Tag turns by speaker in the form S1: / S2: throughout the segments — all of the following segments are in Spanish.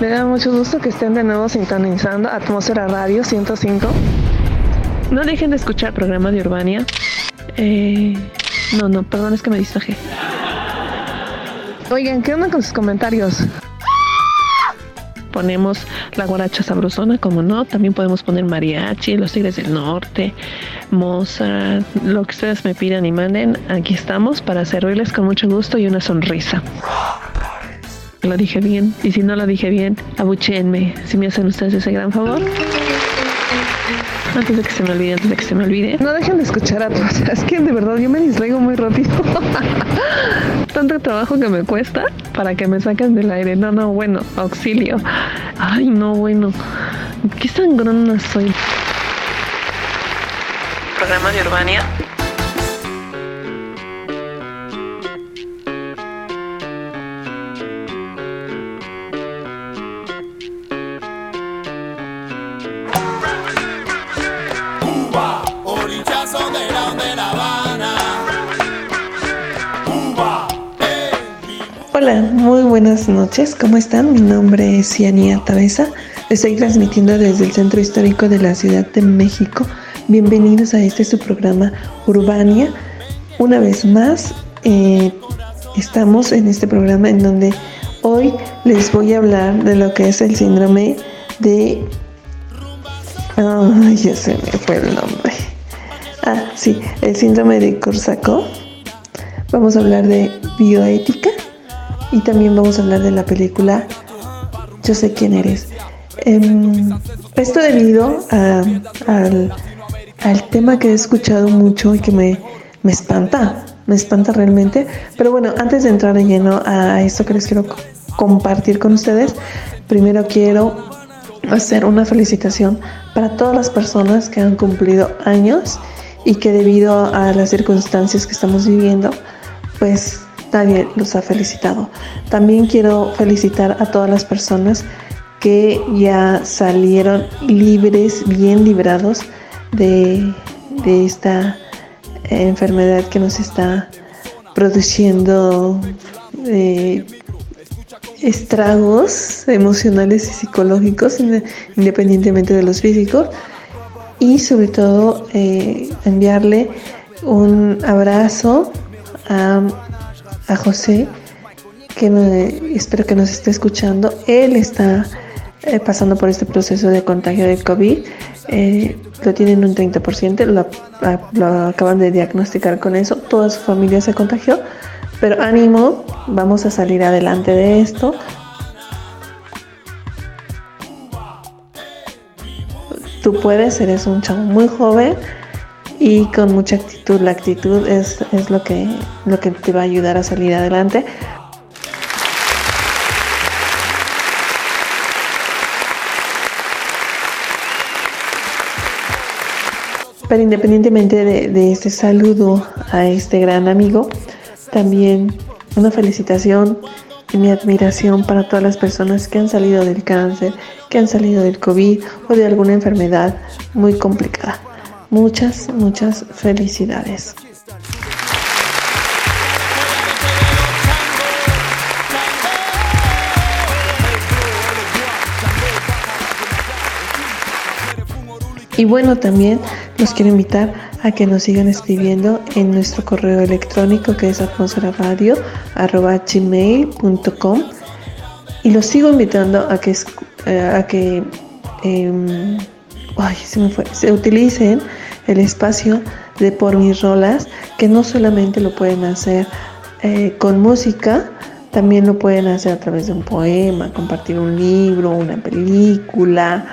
S1: Me da mucho gusto que estén de nuevo sintonizando Atmósfera Radio 105. No dejen de escuchar programa de Urbania. Eh, no, no, perdón, es que me distraje. Oigan, ¿qué onda con sus comentarios? Ponemos la guaracha sabrosona, como no. También podemos poner mariachi, los tigres del norte, Mozart, lo que ustedes me pidan y manden. Aquí estamos para servirles con mucho gusto y una sonrisa. Lo dije bien. Y si no lo dije bien, abuchenme. Si me hacen ustedes ese gran favor. Antes de que se me olvide, antes de que se me olvide. No dejen de escuchar a todos. Es que de verdad yo me distraigo muy rápido. Tanto trabajo que me cuesta para que me saquen del aire. No, no, bueno, auxilio. Ay, no, bueno. Qué sangrona soy. Programa de Urbania. Hola, muy buenas noches. ¿Cómo están? Mi nombre es Ciania Tabeza. Estoy transmitiendo desde el Centro Histórico de la Ciudad de México. Bienvenidos a este su programa Urbania. Una vez más, eh, estamos en este programa en donde hoy les voy a hablar de lo que es el síndrome de... Ay, ya se me fue el nombre. Ah, sí, el síndrome de Korsakoff. Vamos a hablar de bioética y también vamos a hablar de la película Yo sé quién eres. Em, esto debido al, al tema que he escuchado mucho y que me, me espanta, me espanta realmente. Pero bueno, antes de entrar de lleno a esto que les quiero co- compartir con ustedes, primero quiero hacer una felicitación para todas las personas que han cumplido años y que debido a las circunstancias que estamos viviendo, pues nadie los ha felicitado. También quiero felicitar a todas las personas que ya salieron libres, bien librados de, de esta eh, enfermedad que nos está produciendo eh, estragos emocionales y psicológicos inde- independientemente de los físicos y sobre todo eh, enviarle un abrazo a, a José que me- espero que nos esté escuchando. Él está eh, pasando por este proceso de contagio de COVID. Eh, lo tienen un 30% lo, lo acaban de diagnosticar con eso. Toda su familia se contagió pero ánimo, vamos a salir adelante de esto. Tú puedes, eres un chavo muy joven y con mucha actitud. La actitud es, es lo, que, lo que te va a ayudar a salir adelante. Pero independientemente de, de este saludo a este gran amigo, también una felicitación y mi admiración para todas las personas que han salido del cáncer, que han salido del COVID o de alguna enfermedad muy complicada. Muchas, muchas felicidades. Y bueno, también los quiero invitar a que nos sigan escribiendo en nuestro correo electrónico que es atmosferaradio.gmail.com y los sigo invitando a que, eh, a que em, ay, se, me fue, se utilicen el espacio de por mis rolas, que no solamente lo pueden hacer eh, con música, también lo pueden hacer a través de un poema, compartir un libro, una película,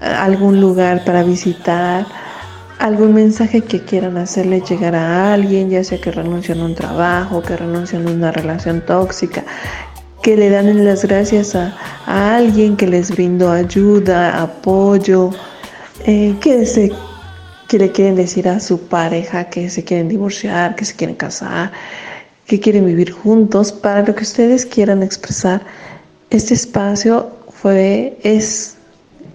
S1: algún lugar para visitar, algún mensaje que quieran hacerle llegar a alguien, ya sea que renuncian a un trabajo, que renuncian a una relación tóxica, que le dan las gracias a, a alguien que les brindó ayuda, apoyo, eh, que, se, que le quieren decir a su pareja que se quieren divorciar, que se quieren casar, que quieren vivir juntos, para lo que ustedes quieran expresar. Este espacio fue, es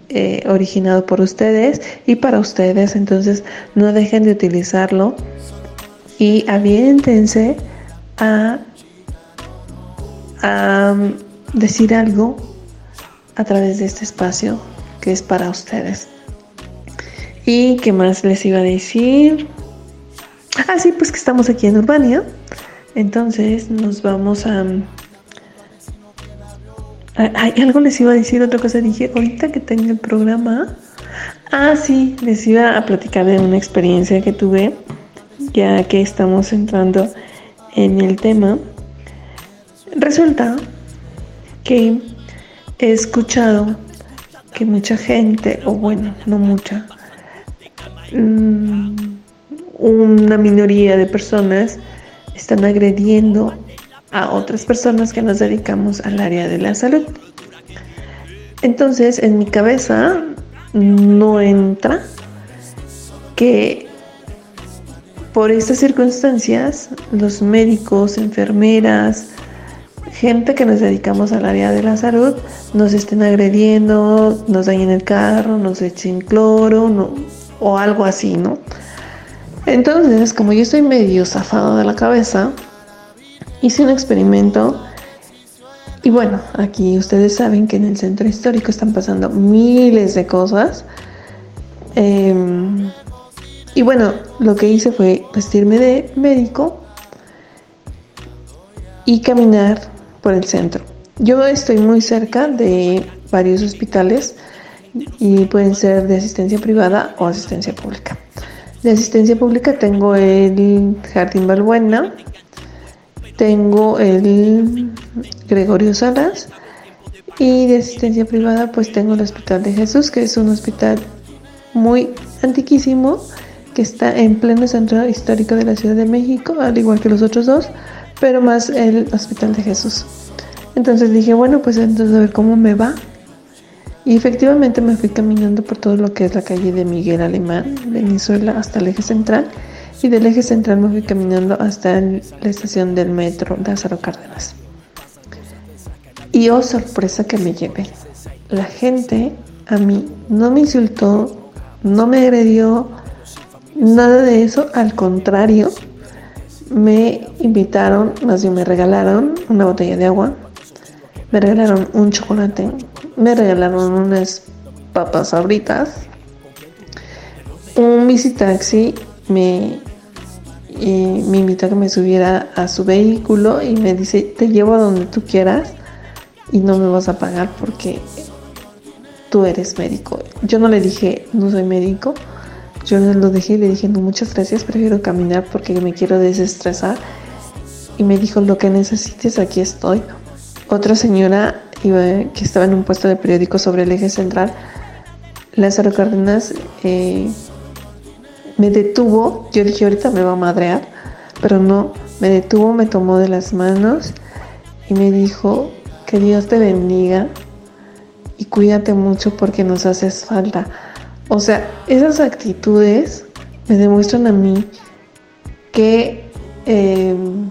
S1: eh, originado por ustedes y para ustedes, entonces no dejen de utilizarlo y aviéntense a, a decir algo a través de este espacio que es para ustedes. ¿Y qué más les iba a decir? Ah, sí, pues que estamos aquí en Urbania. Entonces nos vamos a... Ay, algo les iba a decir, otra cosa dije, ahorita que tenga el programa. Ah, sí, les iba a platicar de una experiencia que tuve, ya que estamos entrando en el tema. Resulta que he escuchado que mucha gente, o bueno, no mucha, mm, una minoría de personas están agrediendo a otras personas que nos dedicamos al área de la salud. Entonces, en mi cabeza no entra que por estas circunstancias los médicos, enfermeras, gente que nos dedicamos al área de la salud nos estén agrediendo, nos dañen el carro, nos echen cloro o algo así, ¿no? Entonces, como yo estoy medio zafado de la cabeza, hice un experimento y bueno, aquí ustedes saben que en el centro histórico están pasando miles de cosas. Em, y bueno, lo que hice fue vestirme de médico y caminar por el centro. Yo estoy muy cerca de varios hospitales y pueden ser de asistencia privada o asistencia pública. De asistencia pública tengo el Jardín Balbuena, tengo el Gregorio Salas y de asistencia privada pues tengo el Hospital de Jesús, que es un hospital muy antiquísimo que está en pleno centro histórico de la Ciudad de México, al igual que los otros dos, pero más el Hospital de Jesús. Entonces dije, bueno, pues entonces a ver cómo me va. Y efectivamente me fui caminando por todo lo que es la calle de Miguel Alemán, Venezuela, hasta el eje central. Y del eje central me fui caminando hasta la estación del metro Lázaro Cárdenas. Y oh sorpresa que me llevé. La gente a mí no me insultó, no me agredió, nada de eso. Al contrario, me invitaron, más bien me regalaron una botella de agua, me regalaron un chocolate, me regalaron unas papas sabritas, un taxi me, me invitó a que me subiera a su vehículo y me dice, te llevo a donde tú quieras y no me vas a pagar porque tú eres médico. Yo no le dije, no soy médico, yo lo dejé y le dije, no, muchas gracias, prefiero caminar porque me quiero desestresar. Y me dijo, lo que necesites, aquí estoy. Otra señora que estaba en un puesto de periódico sobre el eje central, Lázaro Cárdenas, eh, me detuvo. Yo dije, ahorita me va a madrear, pero no, me detuvo, me tomó de las manos y me dijo, que Dios te bendiga y cuídate mucho porque nos haces falta. O sea, esas actitudes me demuestran a mí que em,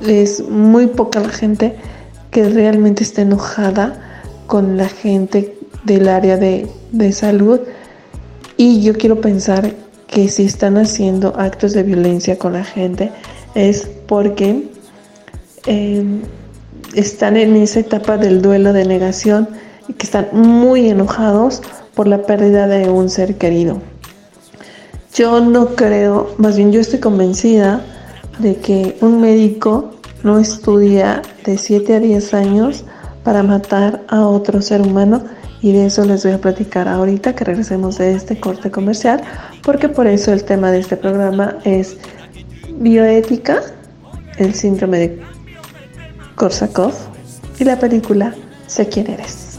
S1: es muy poca la gente que realmente está enojada con la gente del área de, salud. Y yo quiero pensar que si están haciendo actos de violencia con la gente es porque em, están en esa etapa del duelo de negación y que están muy enojados por la pérdida de un ser querido. Yo no creo, más bien yo estoy convencida de que un médico no estudia de 7 a 10 años para matar a otro ser humano y de eso les voy a platicar ahorita que regresemos de este corte comercial porque por eso el tema de este programa es bioética, el síndrome de Korsakov y la película Sé quién eres.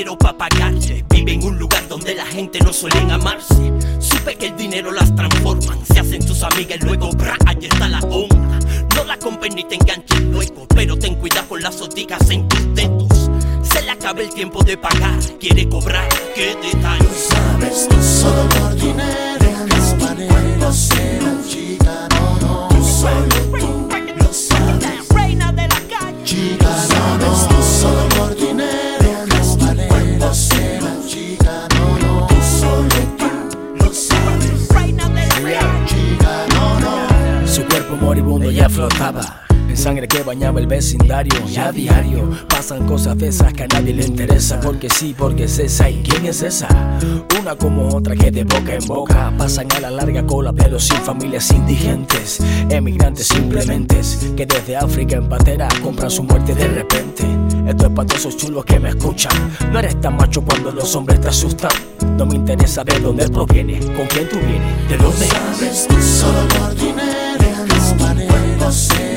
S2: dinero para pagarse.
S3: Vive en un lugar donde la gente no suelen amarse. Supe que el dinero las transforman, se hacen tus amigas luego, bra, allí está la onda. No la compren ni te enganches luego, pero ten cuidado con las hotigas en tus dedos. Se le acaba el tiempo de pagar, quiere cobrar, qué detalle.
S4: no sabes que solo por dinero dejas tu cuerpo ser un gitano, no. Tú solo tú lo sabes.
S3: Reina de la calle.
S5: Moribundo ya flotaba. En sangre que bañaba el vecindario. Y a diario pasan cosas de esas que a nadie le interesa. Porque sí, porque es esa. Y quién es esa Una como otra que de boca en boca. Pasan a la larga cola pero sin familias indigentes. Emigrantes simplemente que desde África en patera compran su muerte de repente. Esto es para todos esos chulos que me escuchan. No eres tan macho cuando los hombres te asustan. No me interesa de dónde proviene, con quién tú vienes, de dónde
S4: Sabes tú solo por dinero vale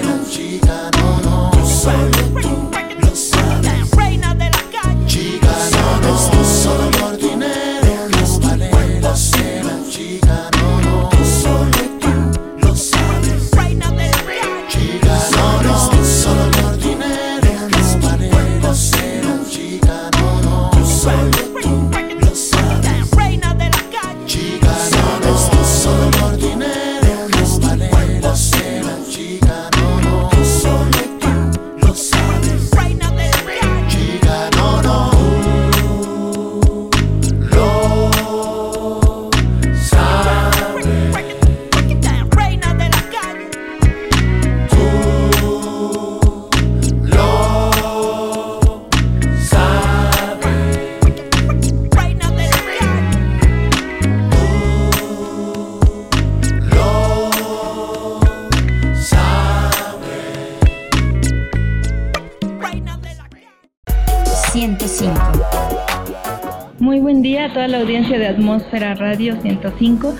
S6: Radio 105.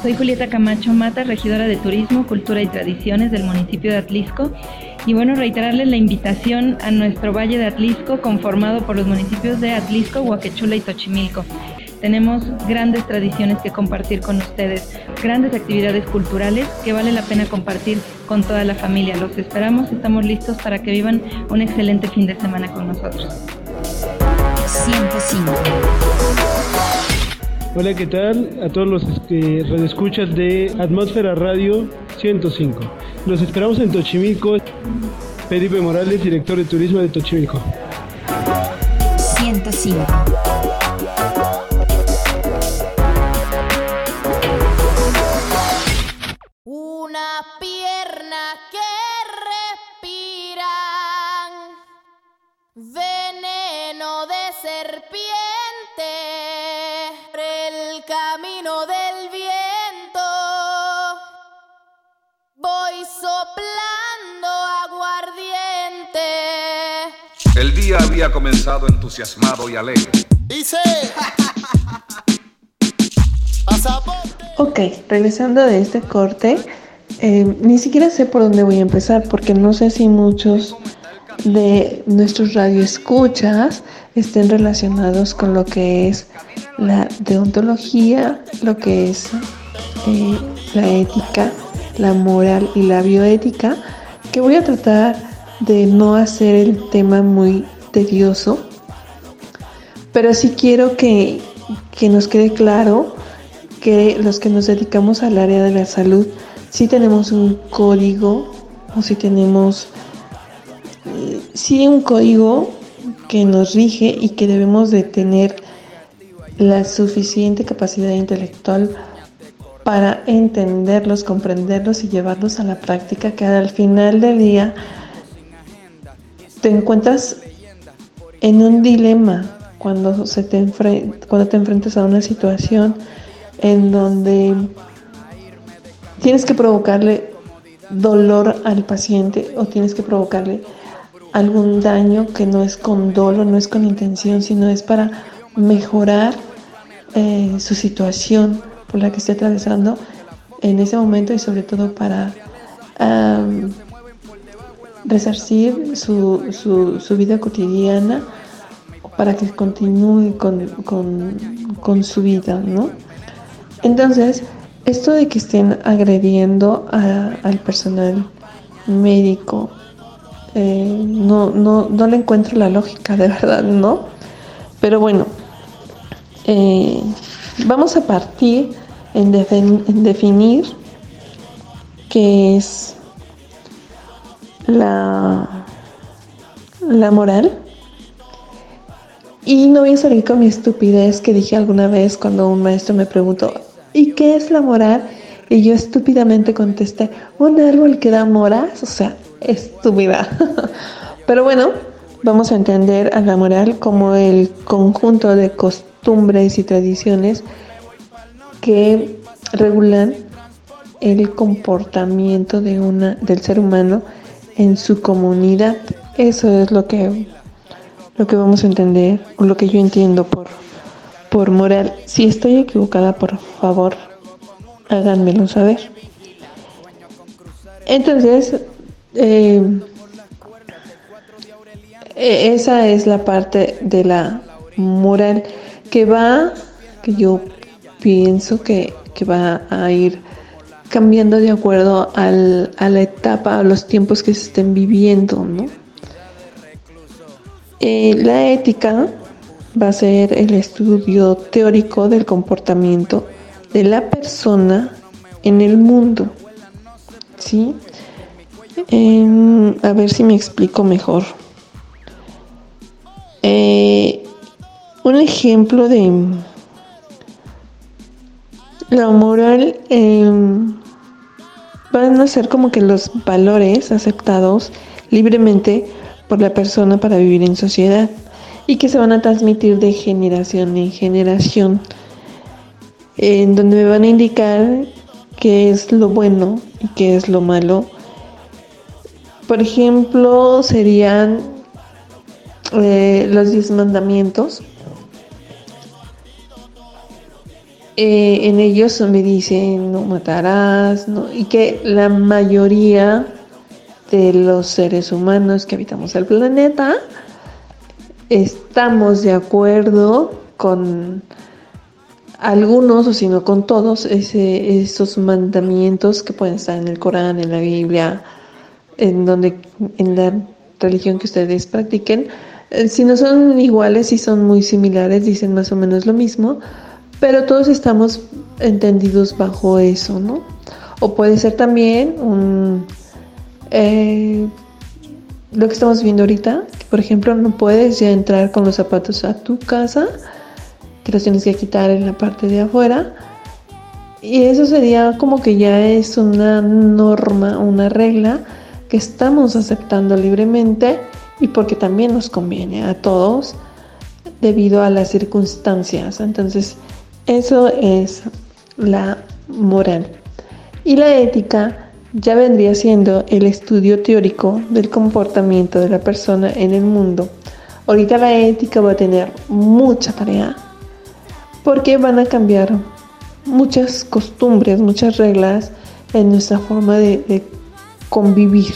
S6: Soy Julieta Camacho Mata, regidora de Turismo, Cultura y Tradiciones del municipio de Atlisco. Y bueno, reiterarles la invitación a nuestro Valle de Atlisco, conformado por los municipios de Atlisco, Huaquechula y Tochimilco. Tenemos grandes tradiciones que compartir con ustedes, grandes actividades culturales que vale la pena compartir con toda la familia. Los esperamos, estamos listos para que vivan un excelente fin de semana con nosotros.
S7: 105.
S8: Hola, ¿qué tal? A todos los este, radioescuchas de Atmósfera Radio 105. Los esperamos en Tochimilco. Felipe Morales, director de turismo de Tochimilco.
S7: 105.
S9: Día había comenzado entusiasmado y alegre.
S4: Dice.
S1: Ok, regresando de este corte, eh, ni siquiera sé por dónde voy a empezar porque no sé si muchos de nuestros radioescuchas estén relacionados con lo que es la deontología, lo que es eh, la ética, la moral y la bioética, que voy a tratar de no hacer el tema muy tedioso, pero sí quiero que, que nos quede claro que los que nos dedicamos al área de la salud, sí tenemos un código o si tenemos eh, sí un código que nos rige y que debemos de tener la suficiente capacidad intelectual para entenderlos, comprenderlos y llevarlos a la práctica que al final del día te encuentras en un dilema cuando, se te, cuando te enfrentas a una situación en donde tienes que provocarle dolor al paciente o tienes que provocarle algún daño que no es con dolo, no es con intención, sino es para mejorar eh, su situación por la que esté atravesando en ese momento y sobre todo para resarcir su, su, su vida cotidiana para que continúe con, con, con su vida, ¿no? Entonces, esto de que estén agrediendo al personal médico, eh, no, no, no le encuentro la lógica, de verdad, ¿no? Pero bueno, eh, vamos a partir en, en definir qué es la, la moral. Y no voy a salir con mi estupidez que dije alguna vez cuando un maestro me preguntó, ¿y qué es la moral? Y yo estúpidamente contesté, un árbol que da moras, o sea, estúpida. Pero bueno, vamos a entender a la moral como el conjunto de costumbres y tradiciones que regulan el comportamiento de una, del ser humano en su comunidad. Eso es lo que, lo que vamos a entender, o lo que yo entiendo por, por moral. Si estoy equivocada, por favor, háganmelo saber. Entonces, eh, e- esa es la parte de la moral que va, que yo pienso que, que va a ir cambiando de acuerdo al- a la etapa, a los tiempos que se estén viviendo, ¿no? Eh, la ética va a ser el estudio teórico del comportamiento de la persona en el mundo, ¿sí? Em, a ver si me explico mejor. Eh, un ejemplo de la moral em, van a ser como que los valores aceptados libremente por la persona para vivir en sociedad y que se van a transmitir de generación en generación, en donde me van a indicar qué es lo bueno y qué es lo malo. Por ejemplo, serían eh, los diez mandamientos. Eh, en ellos me dicen no matarás, y que la mayoría de los seres humanos que habitamos el planeta estamos de acuerdo con algunos o si no con todos ese- esos mandamientos que pueden estar en el Corán, en la Biblia, en donde en la religión que ustedes practiquen. Eh, Si no son iguales, si son muy similares, dicen más o menos lo mismo, pero todos estamos entendidos bajo eso, ¿no? O puede ser también un eh, lo que estamos viendo ahorita, que por ejemplo no puedes ya entrar con los zapatos a tu casa, que los tienes que quitar en la parte de afuera. Y eso sería como que ya es una norma, una regla que estamos aceptando libremente y porque también nos conviene a todos debido a las circunstancias. Entonces, eso es la moral. Y la ética ya vendría siendo el estudio teórico del comportamiento de la persona en el mundo. Ahorita la ética va a tener mucha tarea porque van a cambiar muchas costumbres, muchas reglas en nuestra forma de, de convivir.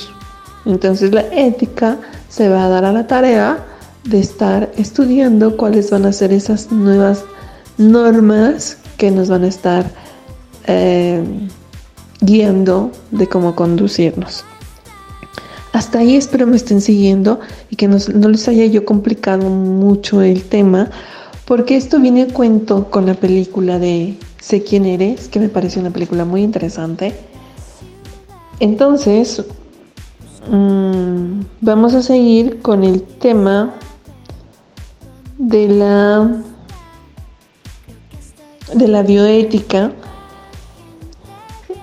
S1: Entonces la ética se va a dar a la tarea de estar estudiando cuáles van a ser esas nuevas normas que nos van a estar eh, guiando de cómo conducirnos. Hasta ahí espero me estén siguiendo y que no les haya yo complicado mucho el tema, porque esto viene a cuento con la película de Sé quién eres, que me parece una película muy interesante. Entonces, mm, vamos a seguir con el tema de la de la bioética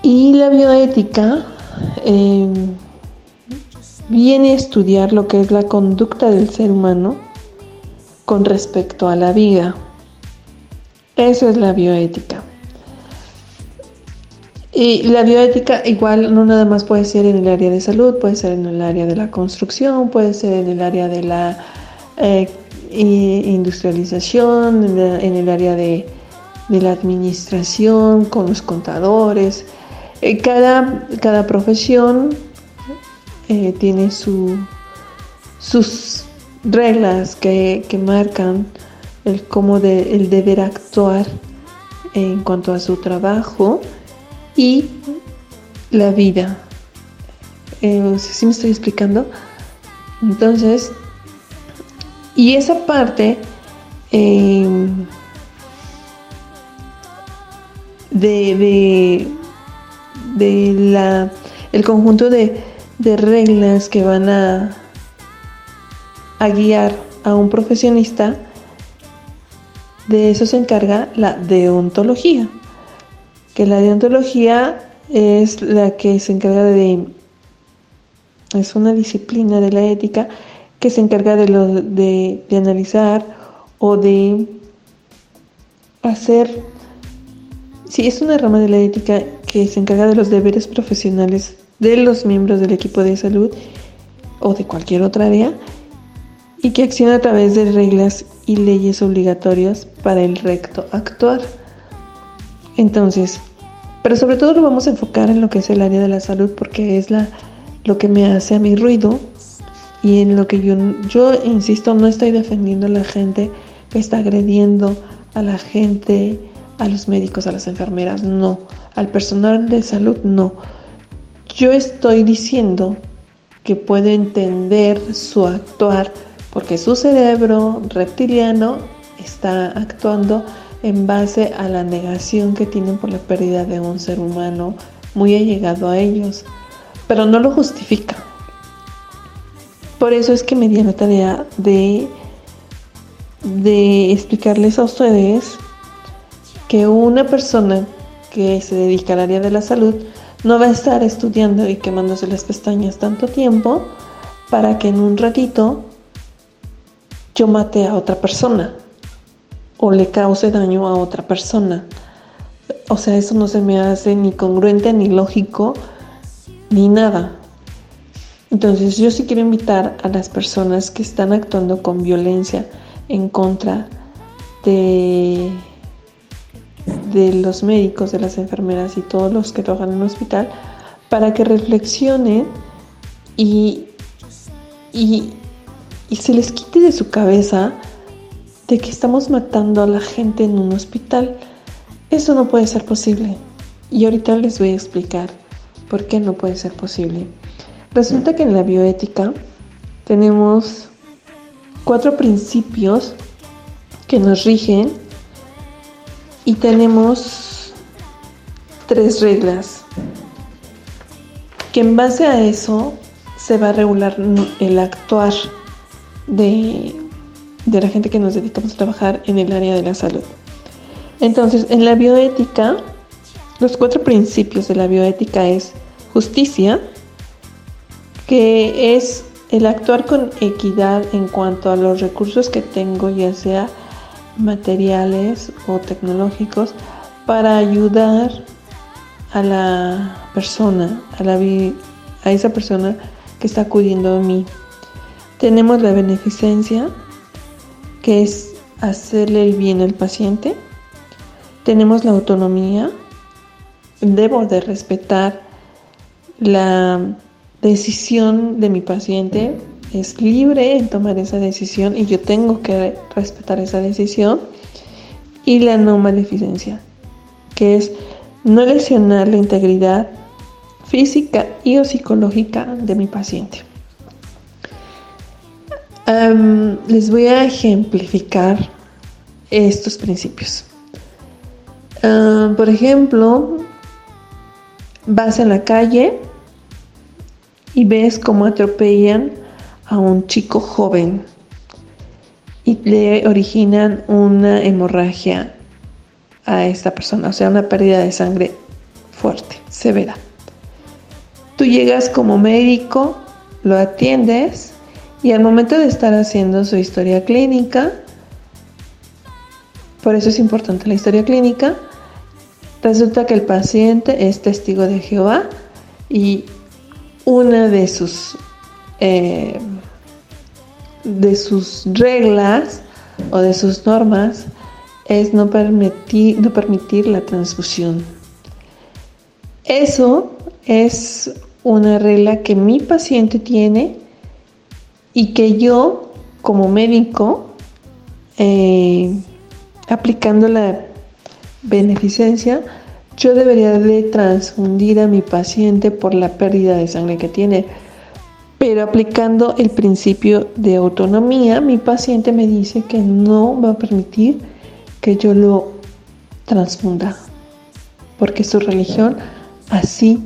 S1: y la bioética eh, viene a estudiar lo que es la conducta del ser humano con respecto a la vida. Eso es la bioética. Y la bioética igual no nada más puede ser en el área de salud, puede ser en el área de la construcción, puede ser en el área de la eh, industrialización, en el área de, de la administración, con los contadores. Eh, cada, cada profesión eh, tiene su, sus reglas que, que marcan el cómo de, el deber actuar en cuanto a su trabajo y la vida. Eh, ¿Sí me estoy explicando? Entonces, y esa parte eh, de, de, de la, el conjunto de, de reglas que van a, a guiar a un profesionista, de eso se encarga la deontología, que la deontología es la que se encarga de, es una disciplina de la ética que se encarga de, lo, de, de analizar o de hacer, sí, es una rama de la ética que se encarga de los deberes profesionales de los miembros del equipo de salud o de cualquier otra área y que acciona a través de reglas y leyes obligatorias para el recto actuar. Entonces, pero sobre todo lo vamos a enfocar en lo que es el área de la salud porque es la, lo que me hace a mi ruido y en lo que yo, yo insisto, no estoy defendiendo a la gente está agrediendo a la gente, a los médicos, a las enfermeras, no, al personal de salud, no. Yo estoy diciendo que puede entender su actuar porque su cerebro reptiliano está actuando en base a la negación que tienen por la pérdida de un ser humano muy allegado a ellos, pero no lo justifica. Por eso es que me di la tarea de, de explicarles a ustedes que una persona que se dedica al área de la salud no va a estar estudiando y quemándose las pestañas tanto tiempo para que en un ratito yo mate a otra persona o le cause daño a otra persona. O sea, eso no se me hace ni congruente, ni lógico, ni nada. Entonces yo sí quiero invitar a las personas que están actuando con violencia en contra de, de los médicos, de las enfermeras y todos los que trabajan en un hospital para que reflexionen y, y, y se les quite de su cabeza de que estamos matando a la gente en un hospital. Eso no puede ser posible. Y ahorita les voy a explicar por qué no puede ser posible. Resulta que en la bioética tenemos cuatro principios que nos rigen y tenemos tres reglas que en base a eso se va a regular el actuar de, de la gente que nos dedicamos a trabajar en el área de la salud. Entonces, en la bioética, los cuatro principios de la bioética es justicia, que es el actuar con equidad en cuanto a los recursos que tengo, ya sea materiales o tecnológicos, para ayudar a la persona, a, la a esa persona que está acudiendo a mí. Tenemos la beneficencia, que es hacerle el bien al paciente. Tenemos la autonomía. Debo de respetar la decisión de mi paciente. Es libre en tomar esa decisión y yo tengo que respetar esa decisión. Y la no maleficencia, que es no lesionar la integridad física y o psicológica de mi paciente les voy a ejemplificar estos principios. por ejemplo, vas en la calle y ves cómo atropellan a un chico joven y le originan una hemorragia a esta persona, o sea, una pérdida de sangre fuerte, severa. Tú llegas como médico, lo atiendes y al momento de estar haciendo su historia clínica, por eso es importante la historia clínica, resulta que el paciente es testigo de Jehová y una de sus, eh, de sus reglas o de sus normas es no permitir, no permitir la transfusión. Eso es una regla que mi paciente tiene y que yo como médico, eh, aplicando la beneficencia, yo debería de transfundir a mi paciente por la pérdida de sangre que tiene. Pero aplicando el principio de autonomía, mi paciente me dice que no va a permitir que yo lo transfunda, porque su religión así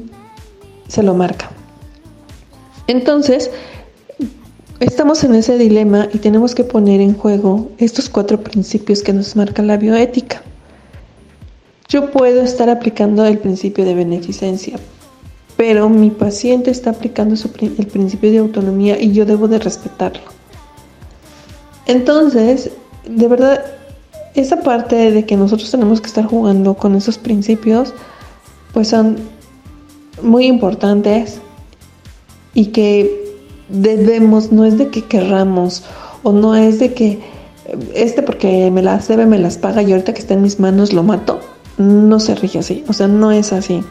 S1: se lo marca. Entonces, estamos en ese dilema y tenemos que poner en juego estos cuatro principios que nos marca la bioética. Yo puedo estar aplicando el principio de beneficencia, pero mi paciente está aplicando el principio de autonomía y yo debo de respetarlo. Entonces, de verdad, esa parte de que nosotros tenemos que estar jugando con esos principios, pues son muy importantes y que debemos, no es de que querramos o no es de que este porque me las debe, me las paga y ahorita que está en mis manos lo mato. No se rige así, o sea, no es así.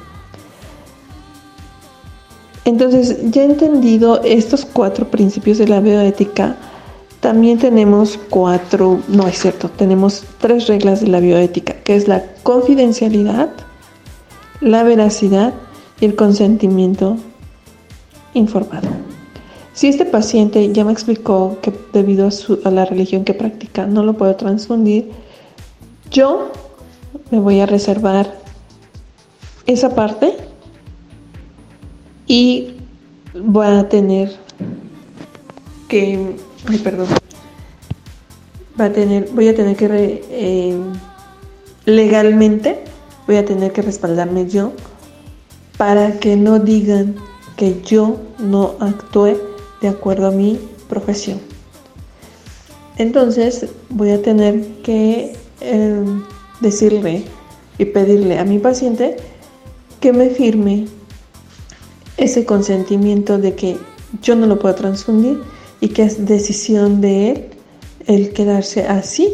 S1: Entonces, ya entendido estos cuatro principios de la bioética, también tenemos cuatro, no es cierto, tenemos tres reglas de la bioética, que es la confidencialidad, la veracidad y el consentimiento informado. Si este paciente ya me explicó que debido a, la religión que practica no lo puedo transfundir, yo me voy a reservar esa parte y voy a tener que, ay, perdón, va a tener, voy a tener que eh, legalmente voy a tener que respaldarme yo para que no digan que yo no actué de acuerdo a mi profesión. Entonces voy a tener que em, decirle y pedirle a mi paciente que me firme ese consentimiento de que yo no lo puedo transfundir y que es decisión de él el quedarse así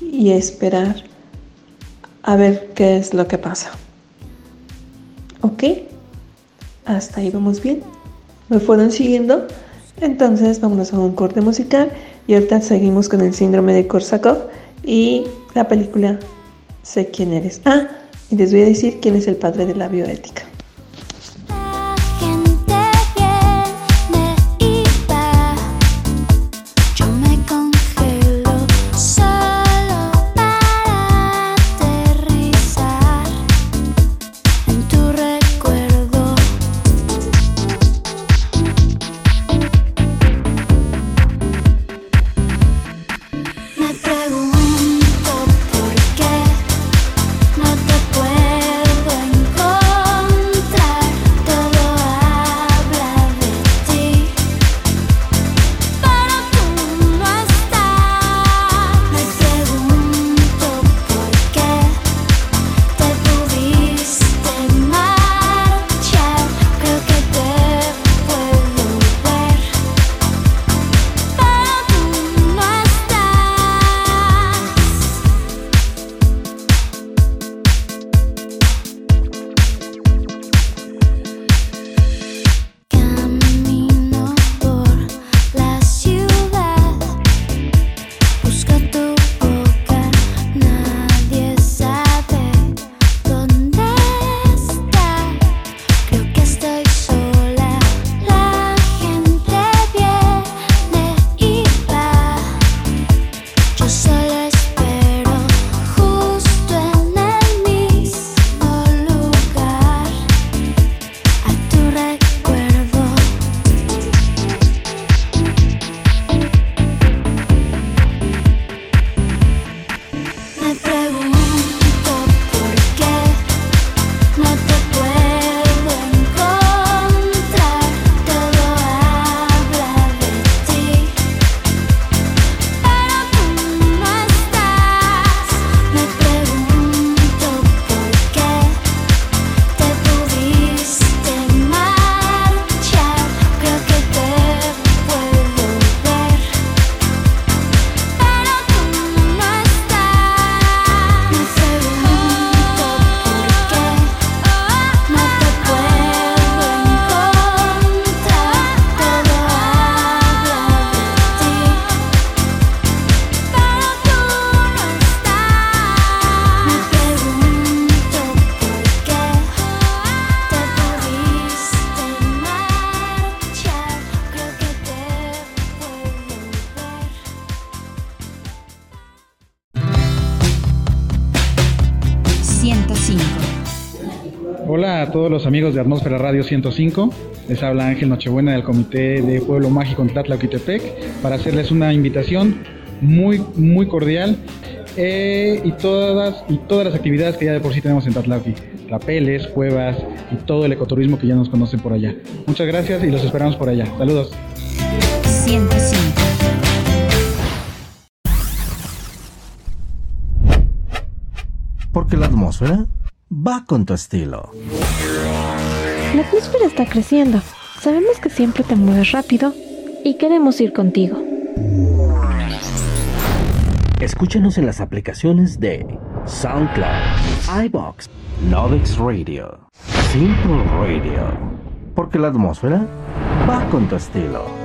S1: y esperar a ver qué es lo que pasa. ¿Ok? Hasta ahí vamos bien. ¿Me fueron siguiendo? Entonces vámonos a un corte musical y ahorita seguimos con el síndrome de Korsakov y la película Sé quién eres. Ah, y les voy a decir quién es el padre de la bioética.
S10: Amigos de Atmósfera Radio 105. Les habla Ángel Nochebuena del Comité de Pueblo Mágico en Tlatlauquitepec para hacerles una invitación muy, muy cordial eh, y, todas, y todas las actividades que ya de por sí tenemos en Tatlauqui. Rapeles, cuevas y todo el ecoturismo que ya nos conocen por allá. Muchas gracias y los esperamos por allá. Saludos.
S11: 105.
S12: Porque la atmósfera va con tu estilo.
S13: La atmósfera está creciendo. Sabemos que siempre te mueves rápido y queremos ir contigo.
S12: Escúchanos en las aplicaciones de SoundCloud, iBox, Novix Radio, Simple Radio. Porque la atmósfera va con tu estilo.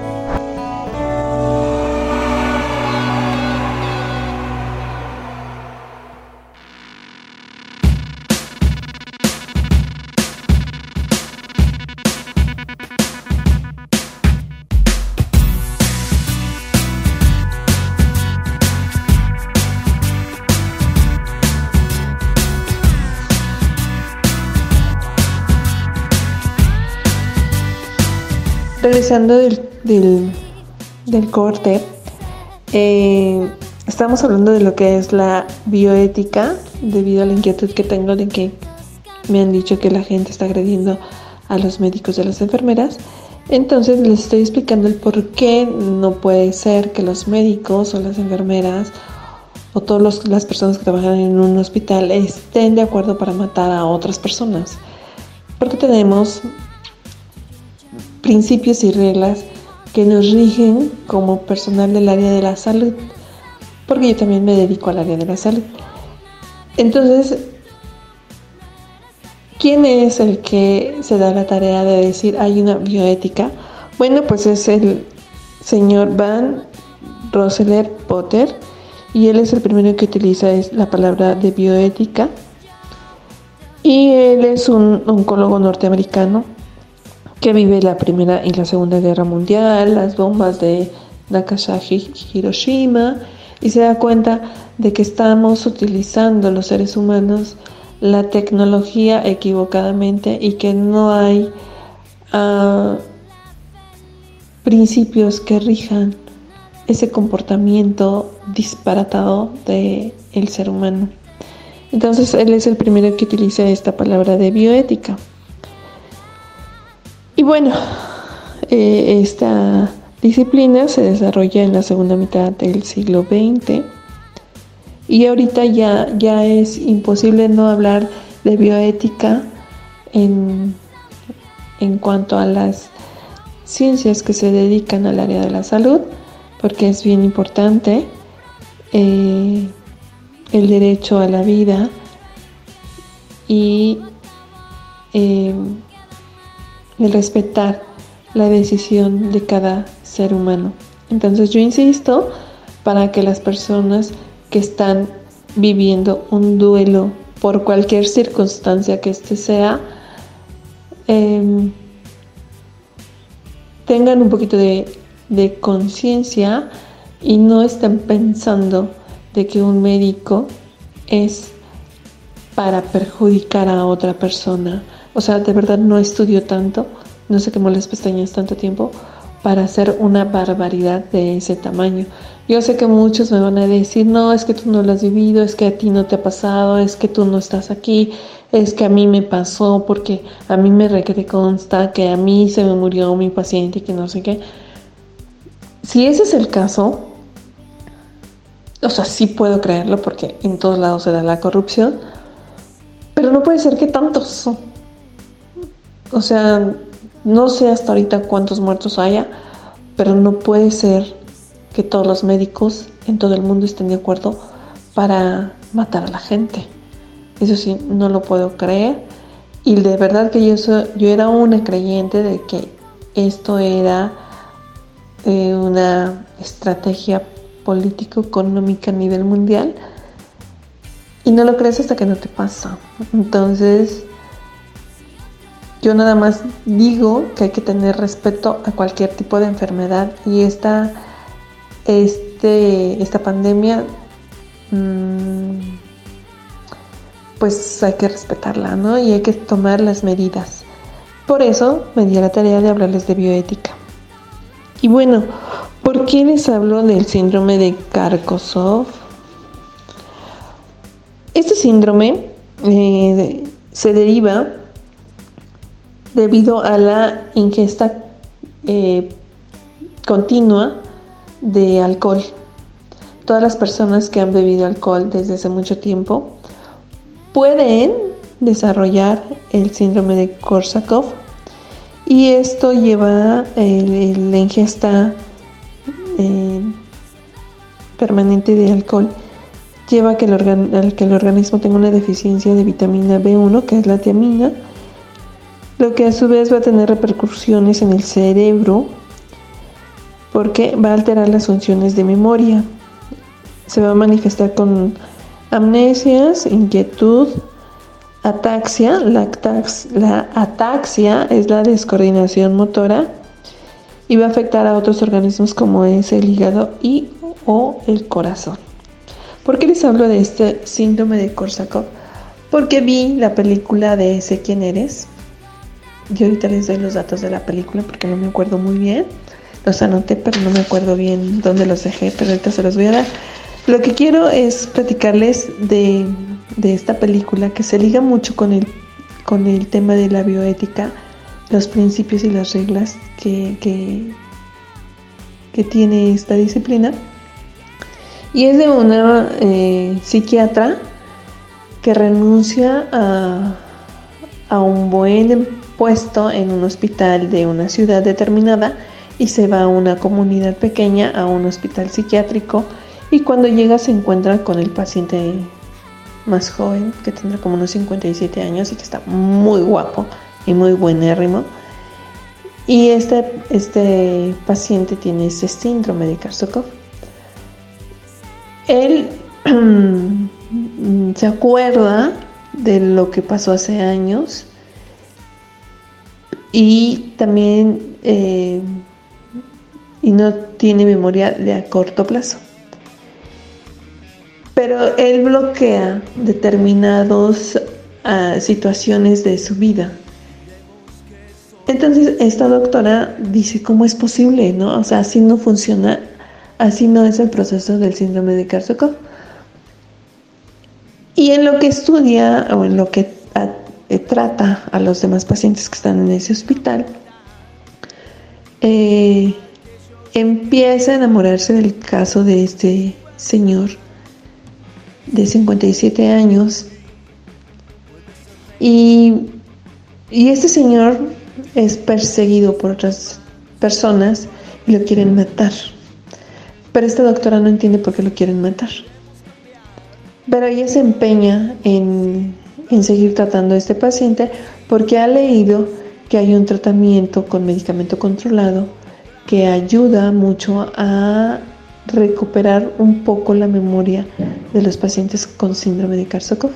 S1: Regresando del, del, del corte, eh, estamos hablando de lo que es la bioética, debido a la inquietud que tengo de que me han dicho que la gente está agrediendo a los médicos y a las enfermeras. Entonces les estoy explicando el por qué no puede ser que los médicos o las enfermeras o todas las personas que trabajan en un hospital estén de acuerdo para matar a otras personas. Porque tenemos principios y reglas que nos rigen como personal del área de la salud, porque yo también me dedico al área de la salud. Entonces, ¿quién es el que se da la tarea de decir hay una bioética? Bueno, pues es el señor Van Roseler Potter y él es el primero que utiliza la palabra de bioética y él es un oncólogo norteamericano que vive la Primera y la Segunda Guerra Mundial, las bombas de Nagasaki y Hiroshima, y se da cuenta de que estamos utilizando los seres humanos la tecnología equivocadamente y que no hay uh, principios que rijan ese comportamiento disparatado del el ser humano. Entonces él es el primero que utiliza esta palabra de bioética. Y bueno, eh, esta disciplina se desarrolla en la segunda mitad del siglo XX y ahorita ya, ya es imposible no hablar de bioética en, en cuanto a las ciencias que se dedican al área de la salud, porque es bien importante eh, el derecho a la vida y eh, el respetar la decisión de cada ser humano. Entonces yo insisto para que las personas que están viviendo un duelo por cualquier circunstancia que éste sea, em, tengan un poquito de, de conciencia y no estén pensando de que un médico es para perjudicar a otra persona o sea, de verdad no estudio tanto, no sé quemó las pestañas tanto tiempo para hacer una barbaridad de ese tamaño. Yo sé que muchos me van a decir, no, es que tú no lo has vivido, es que a ti no te ha pasado, es que tú no estás aquí, es que a mí me pasó porque a mí me requiere consta que a mí se me murió mi paciente y que no sé qué. Si ese es el caso, o sea, sí puedo creerlo porque en todos lados se da la corrupción, pero no puede ser que tantos son. O sea, no sé hasta ahorita cuántos muertos haya, pero no puede ser que todos los médicos en todo el mundo estén de acuerdo para matar a la gente. Eso sí, no lo puedo creer. Y de verdad que yo, yo era una creyente de que esto era eh, una estrategia político-económica a nivel mundial. Y no lo crees hasta que no te pasa. Entonces, yo nada más digo que hay que tener respeto a cualquier tipo de enfermedad y esta, este, esta pandemia, mmm, pues hay que respetarla, ¿no? Y hay que tomar las medidas. Por eso me di a la tarea de hablarles de bioética. Y bueno, ¿por qué les hablo del síndrome de Karkosov? Este síndrome eh, se deriva debido a la ingesta eh, continua de alcohol. Todas las personas que han bebido alcohol desde hace mucho tiempo pueden desarrollar el síndrome de Korsakov y esto lleva el- la ingesta eh, permanente de alcohol lleva a que el organismo tenga una deficiencia de vitamina B1 que es la tiamina lo que a su vez va a tener repercusiones en el cerebro porque va a alterar las funciones de memoria. Se va a manifestar con amnesias, inquietud, ataxia. La, la ataxia es la descoordinación motora y va a afectar a otros organismos como es el hígado y o el corazón. ¿Por qué les hablo de este síndrome de Korsakov? Porque vi la película de Sé quién eres. Yo ahorita les doy los datos de la película porque no me acuerdo muy bien. Los anoté, pero no me acuerdo bien dónde los dejé, pero ahorita se los voy a dar. Lo que quiero es platicarles de, de esta película que se liga mucho con el, con el tema de la bioética, los principios y las reglas que, que, tiene esta disciplina. Y es de una eh, psiquiatra que renuncia a, a un buen puesto en un hospital de una ciudad determinada y se va a una comunidad pequeña, a un hospital psiquiátrico y cuando llega se encuentra con el paciente más joven, que tendrá como unos 57 años y que está muy guapo y muy buenérrimo. Y este, este paciente tiene ese síndrome de Karsakov. Él se acuerda de lo que pasó hace años y también eh, y no tiene memoria de a corto plazo. Pero él bloquea determinadas situaciones de su vida. Entonces esta doctora dice, ¿cómo es posible? ¿no? O sea, así no funciona, así no es el proceso del síndrome de Karsakov. Y en lo que estudia o en lo que eh, trata a los demás pacientes que están en ese hospital, eh, empieza a enamorarse del caso de este señor de 57 años. Y, y este señor es perseguido por otras personas y lo quieren matar. Pero esta doctora no entiende por qué lo quieren matar. Pero ella se empeña en, en seguir tratando a este paciente porque ha leído que hay un tratamiento con medicamento controlado que ayuda mucho a recuperar un poco la memoria de los pacientes con síndrome de Karsakov.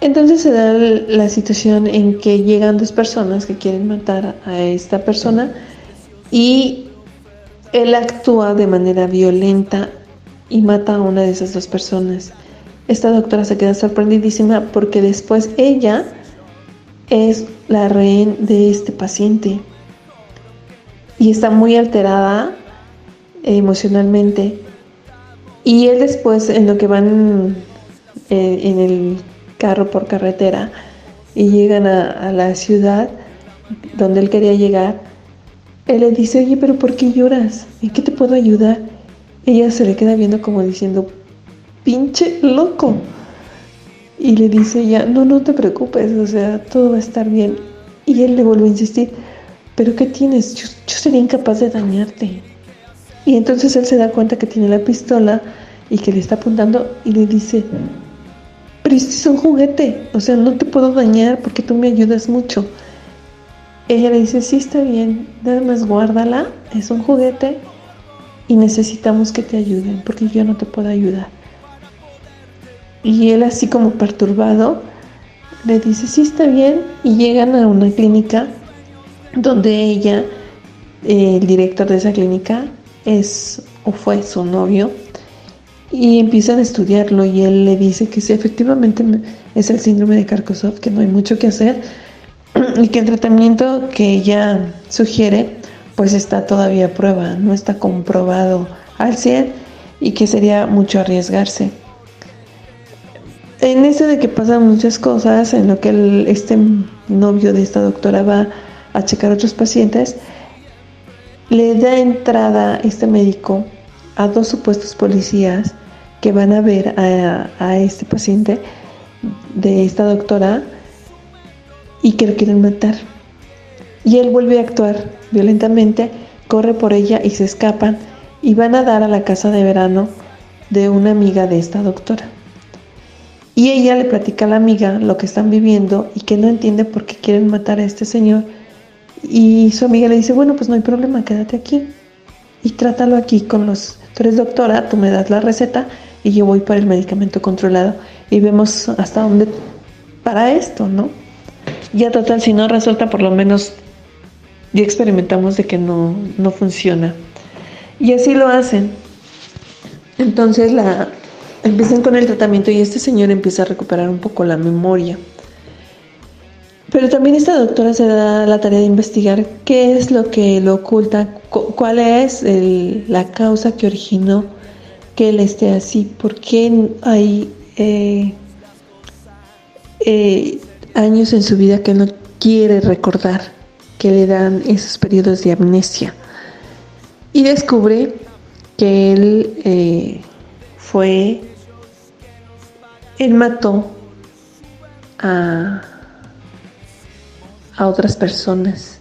S1: Entonces se da la situación en que llegan dos personas que quieren matar a esta persona y él actúa de manera violenta y mata a una de esas dos personas. Esta doctora se queda sorprendidísima porque después ella es la rehén de este paciente y está muy alterada emocionalmente. Y él después, en lo que van eh, en el carro por carretera y llegan a, a, la ciudad donde él quería llegar, él le dice, oye, pero ¿por qué lloras? ¿En qué te puedo ayudar? Ella se le queda viendo como diciendo, pinche loco. Y le dice ya, no, no te preocupes, o sea, todo va a estar bien. Y él le vuelve a insistir, pero ¿qué tienes? Yo, yo sería incapaz de dañarte. Y entonces él se da cuenta que tiene la pistola y que le está apuntando y le dice, pero es un juguete, o sea, no te puedo dañar porque tú me ayudas mucho. Ella le dice, sí, está bien, nada más guárdala, es un juguete y necesitamos que te ayuden porque yo no te puedo ayudar. Y él así como perturbado le dice, sí, está bien, y llegan a una clínica donde ella, eh, el director de esa clínica, es o fue su novio y empiezan a estudiarlo y él le dice que sí, efectivamente es el síndrome de Karkosov, que no hay mucho que hacer y que el tratamiento que ella sugiere pues está todavía a prueba, no está comprobado al 100 y que sería mucho arriesgarse. En eso de que pasan muchas cosas, en lo que este novio de esta doctora va a checar a otros pacientes, le da entrada este médico a dos supuestos policías que van a ver a, a este paciente de esta doctora y que lo quieren matar. Y él vuelve a actuar violentamente, corre por ella y se escapan y van a dar a la casa de verano de una amiga de esta doctora. Y ella le platica a la amiga lo que están viviendo y que no entiende por qué quieren matar a este señor. Y su amiga le dice, bueno, pues no hay problema, quédate aquí y trátalo aquí con los... Tú eres doctora, tú me das la receta y yo voy para el medicamento controlado y vemos hasta dónde para esto, ¿no? Ya total, si no resulta, por lo menos ya experimentamos de que no, no funciona. Y así lo hacen. Entonces la, empiezan con el tratamiento y este señor empieza a recuperar un poco la memoria. Pero también esta doctora se da la tarea de investigar qué es lo que lo oculta, cuál es la causa que originó que él esté así, por qué hay eh, eh, años en su vida que no quiere recordar, que le dan esos periodos de amnesia. Y descubre que él eh, fue, él mató a, a otras personas.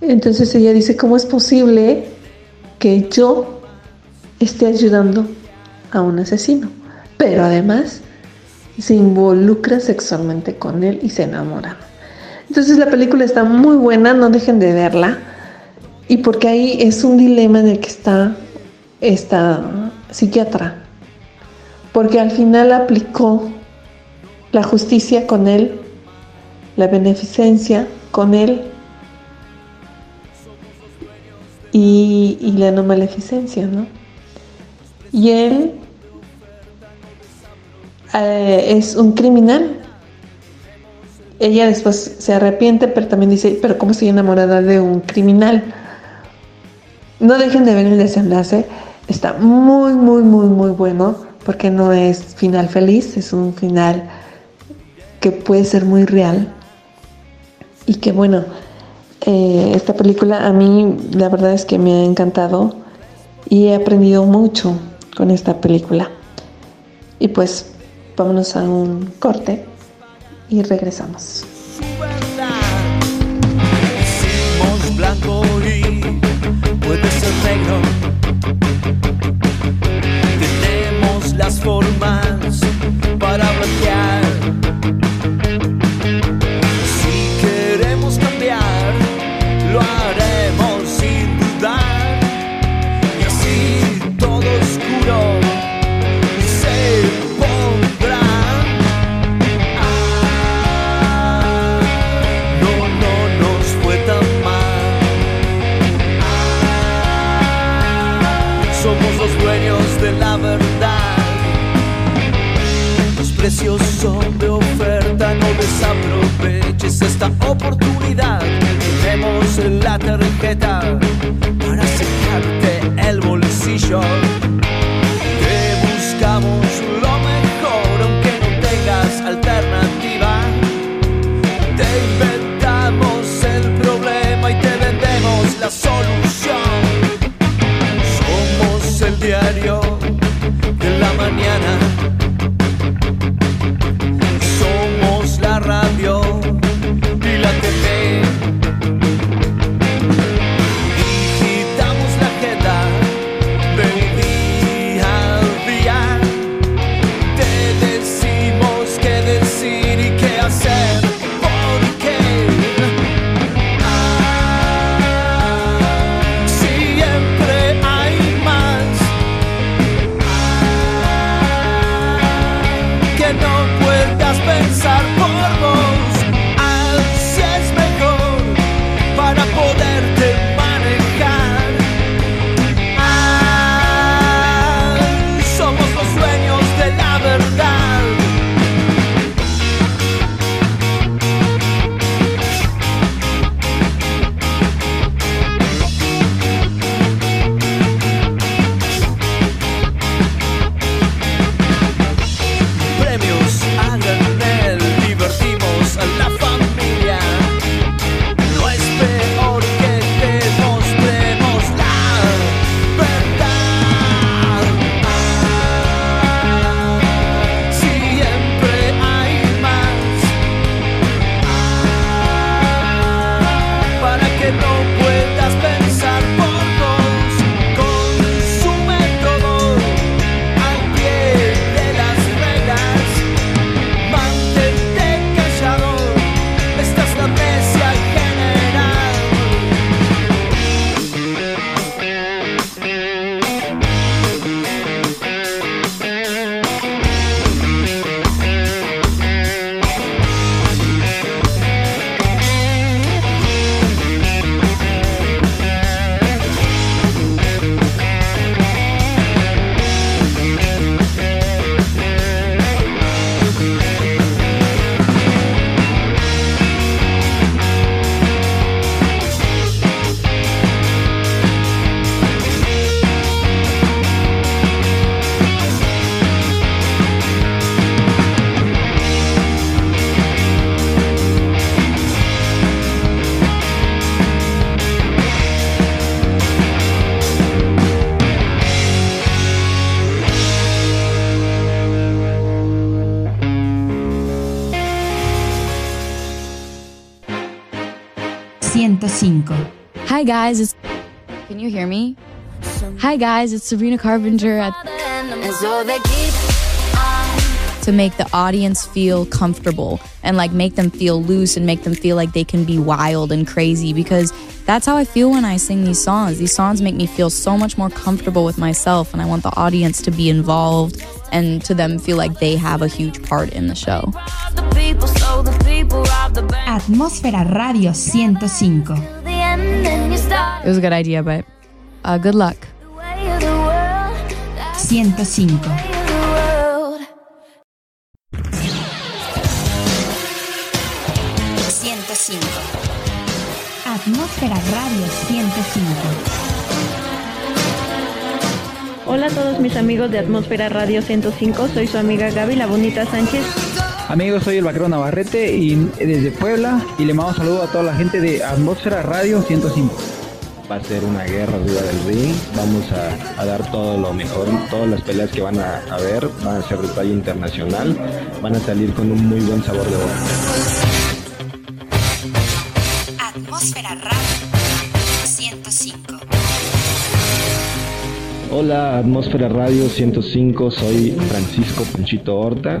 S1: Entonces ella dice, ¿cómo es posible que yo esté ayudando a un asesino? Pero además se involucra sexualmente con él y se enamora. Entonces la película está muy buena, no dejen de verla. Y porque ahí es un dilema en el que está esta psiquiatra. Porque al final aplicó la justicia con él, la beneficencia con él y, la no maleficencia, ¿no? Y él eh, es un criminal. Ella después se arrepiente, pero también dice, pero ¿cómo estoy enamorada de un criminal? No dejen de ver el desenlace. Está muy, muy, muy, muy bueno, porque no es final feliz, es un final que puede ser muy real. Y que bueno, eh, esta película a mí la verdad es que me ha encantado y he aprendido mucho con esta película. Y pues vámonos a un corte y regresamos.
S2: Tenemos son de oferta, no desaproveches esta oportunidad. Tenemos la tarjeta
S11: 105.
S14: Hi guys, it's Can you hear me? Hi guys, it's Sabrina Carpenter at to make the audience feel comfortable and like make them feel loose and make them feel like they can be wild and crazy because that's how I feel when I sing these songs. These songs make me feel so much more comfortable with myself and I want the audience to be involved and to them feel like they have a huge part in the show.
S11: Atmósfera Radio 105.
S14: It was a good idea, but uh, good luck.
S11: 105. Atmósfera Radio 105.
S6: Hola a todos mis amigos de Atmósfera Radio 105, soy su amiga Gaby La Bonita Sánchez.
S15: Amigos, soy el vaquero Navarrete y desde Puebla y le mando un saludo a toda la gente de Atmósfera Radio 105.
S16: Va a ser una guerra arriba del ring, vamos a, a dar todo lo mejor, todas las peleas que van a haber van a ser de talla internacional, van a salir con un muy buen sabor de boca.
S11: Atmósfera Radio 105.
S16: Hola, Atmósfera Radio 105, soy Francisco Ponchito Horta.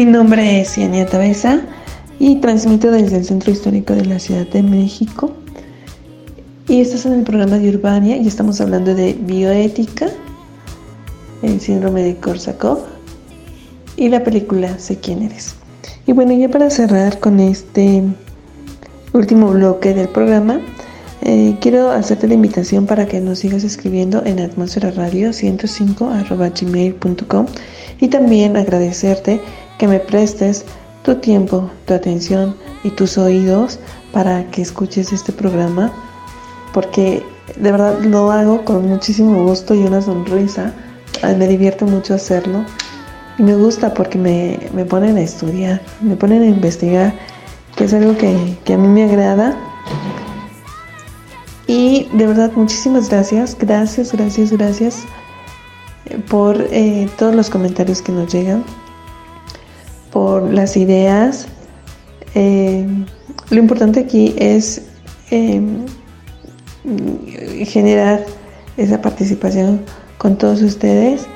S1: Mi nombre es Yania Tabeza y transmito desde el Centro Histórico de la Ciudad de México. Y estás en el programa de Urbania y estamos hablando de bioética, el síndrome de Korsakoff y la película Sé quién eres. Y bueno, ya para cerrar con este último bloque del programa, eh, quiero hacerte la invitación para que nos sigas escribiendo en atmósfera radio 105 gmail.com y también agradecerte que me prestes tu tiempo, tu atención y tus oídos para que escuches este programa porque de verdad lo hago con muchísimo gusto y una sonrisa. Me divierte mucho hacerlo y me gusta porque me, me ponen a estudiar, me ponen a investigar, que es algo que, que a mí me agrada. Y de verdad, muchísimas gracias, gracias, gracias, gracias eh, por eh, todos los comentarios que nos llegan, por las ideas. Eh, lo importante aquí es eh, generar esa participación con todos ustedes.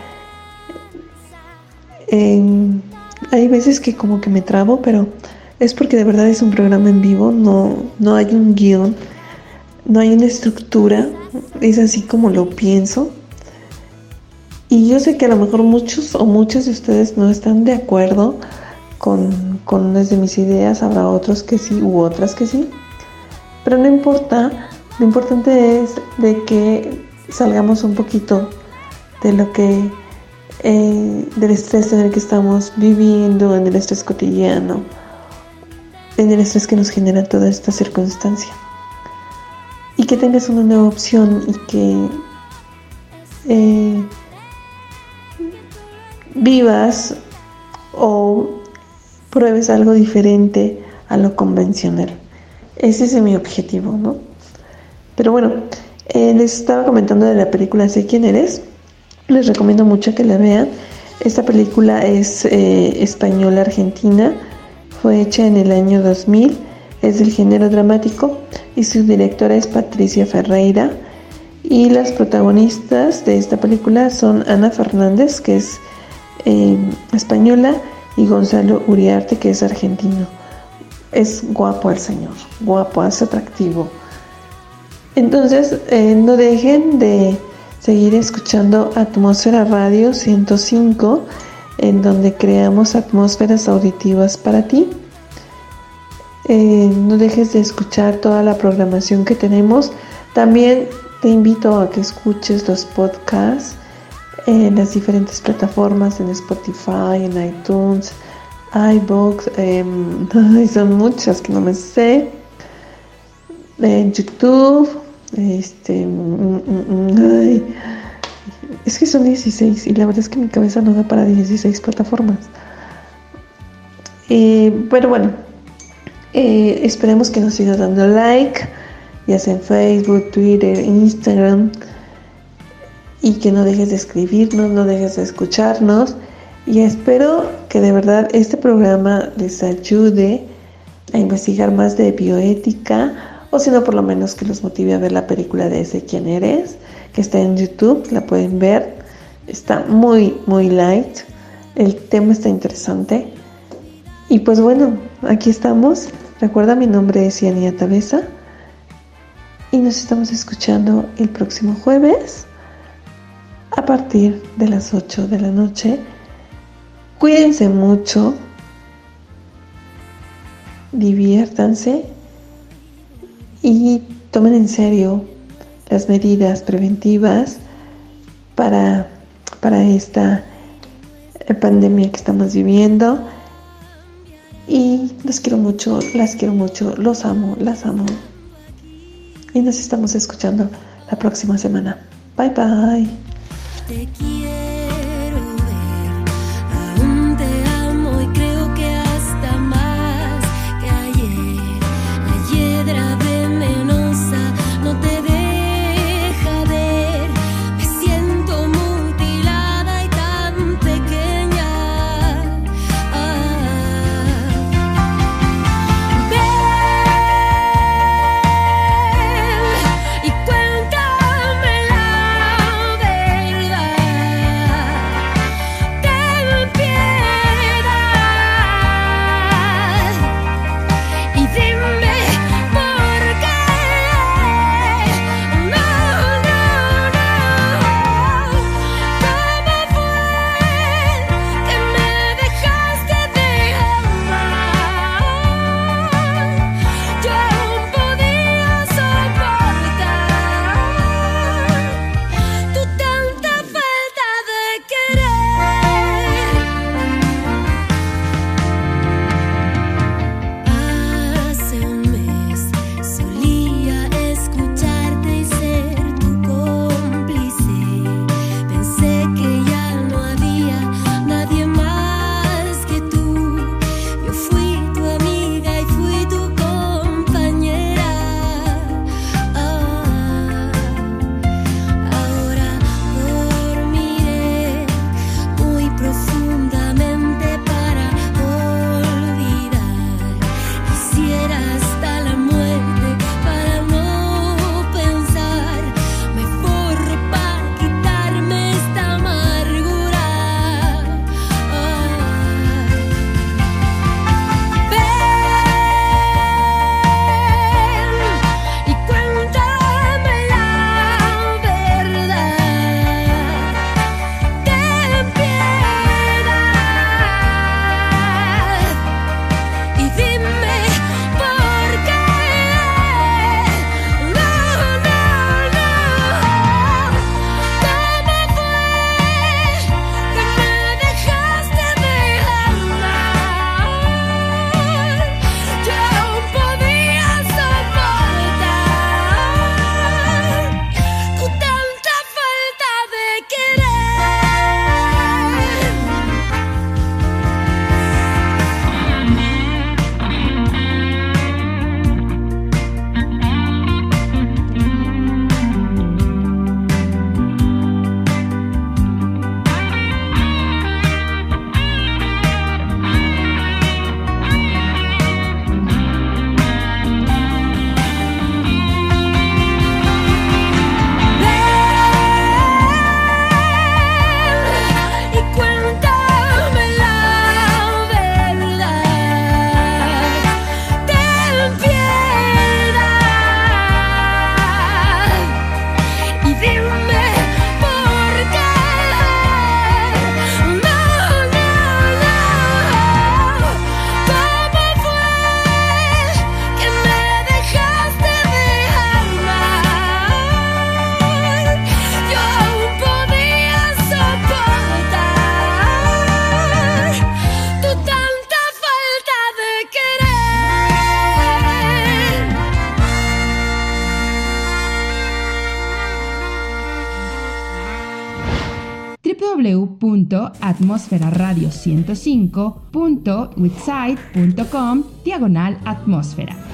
S1: Eh, hay veces que como que me trabo, pero es porque de verdad es un programa en vivo, no, no hay un guion, no hay una estructura, es así como lo pienso. Y yo sé que a lo mejor muchos o muchos de ustedes no están de acuerdo con, con unas de mis ideas, habrá otros que sí u otras que sí, pero no importa, lo importante es de que salgamos un poquito de lo que, eh, del estrés en el que estamos viviendo, en el estrés cotidiano, en el estrés que nos genera toda esta circunstancia. Y que tengas una nueva opción y que eh, vivas o pruebes algo diferente a lo convencional. Ese es mi objetivo, ¿no? Pero bueno, eh, les estaba comentando de la película Sé quién eres. Les recomiendo mucho que la vean. Esta película es eh, española argentina. Fue hecha en el año 2000. Es del género dramático y su directora es Patricia Ferreira. Y las protagonistas de esta película son Ana Fernández, que es eh, española, y Gonzalo Uriarte, que es argentino. Es guapo el señor, guapo, es atractivo. Entonces, eh, no dejen de seguir escuchando Atmósfera Radio 105, en donde creamos atmósferas auditivas para ti. Eh, no dejes de escuchar toda la programación que tenemos. También te invito a que escuches los podcasts en las diferentes plataformas, en Spotify, en iTunes, iBox, ay, son muchas que no me sé, en YouTube, este, mm, mm, mm, es que son 16 y la verdad es que mi cabeza no da para 16 plataformas. Eh, pero bueno, eh, esperemos que nos siga dando like, ya sea en Facebook, Twitter, Instagram, y que no dejes de escribirnos, no dejes de escucharnos. Y espero que de verdad este programa les ayude a investigar más de bioética, o si no, por lo menos que los motive a ver la película de ese quién eres, que está en YouTube, la pueden ver. Está muy, muy light. El tema está interesante. Y pues bueno, aquí estamos. Recuerda, mi nombre es Yania Tabeza. Y nos estamos escuchando el próximo jueves a partir de las 8 de la noche. Cuídense mucho. Diviértanse. Y tomen en serio las medidas preventivas para, para esta pandemia que estamos viviendo. Y los quiero mucho, las quiero mucho, los amo, las amo. Y nos estamos escuchando la próxima semana. Bye bye.
S17: Te
S11: www.atmosferaradio105.witsite.com diagonal atmósfera.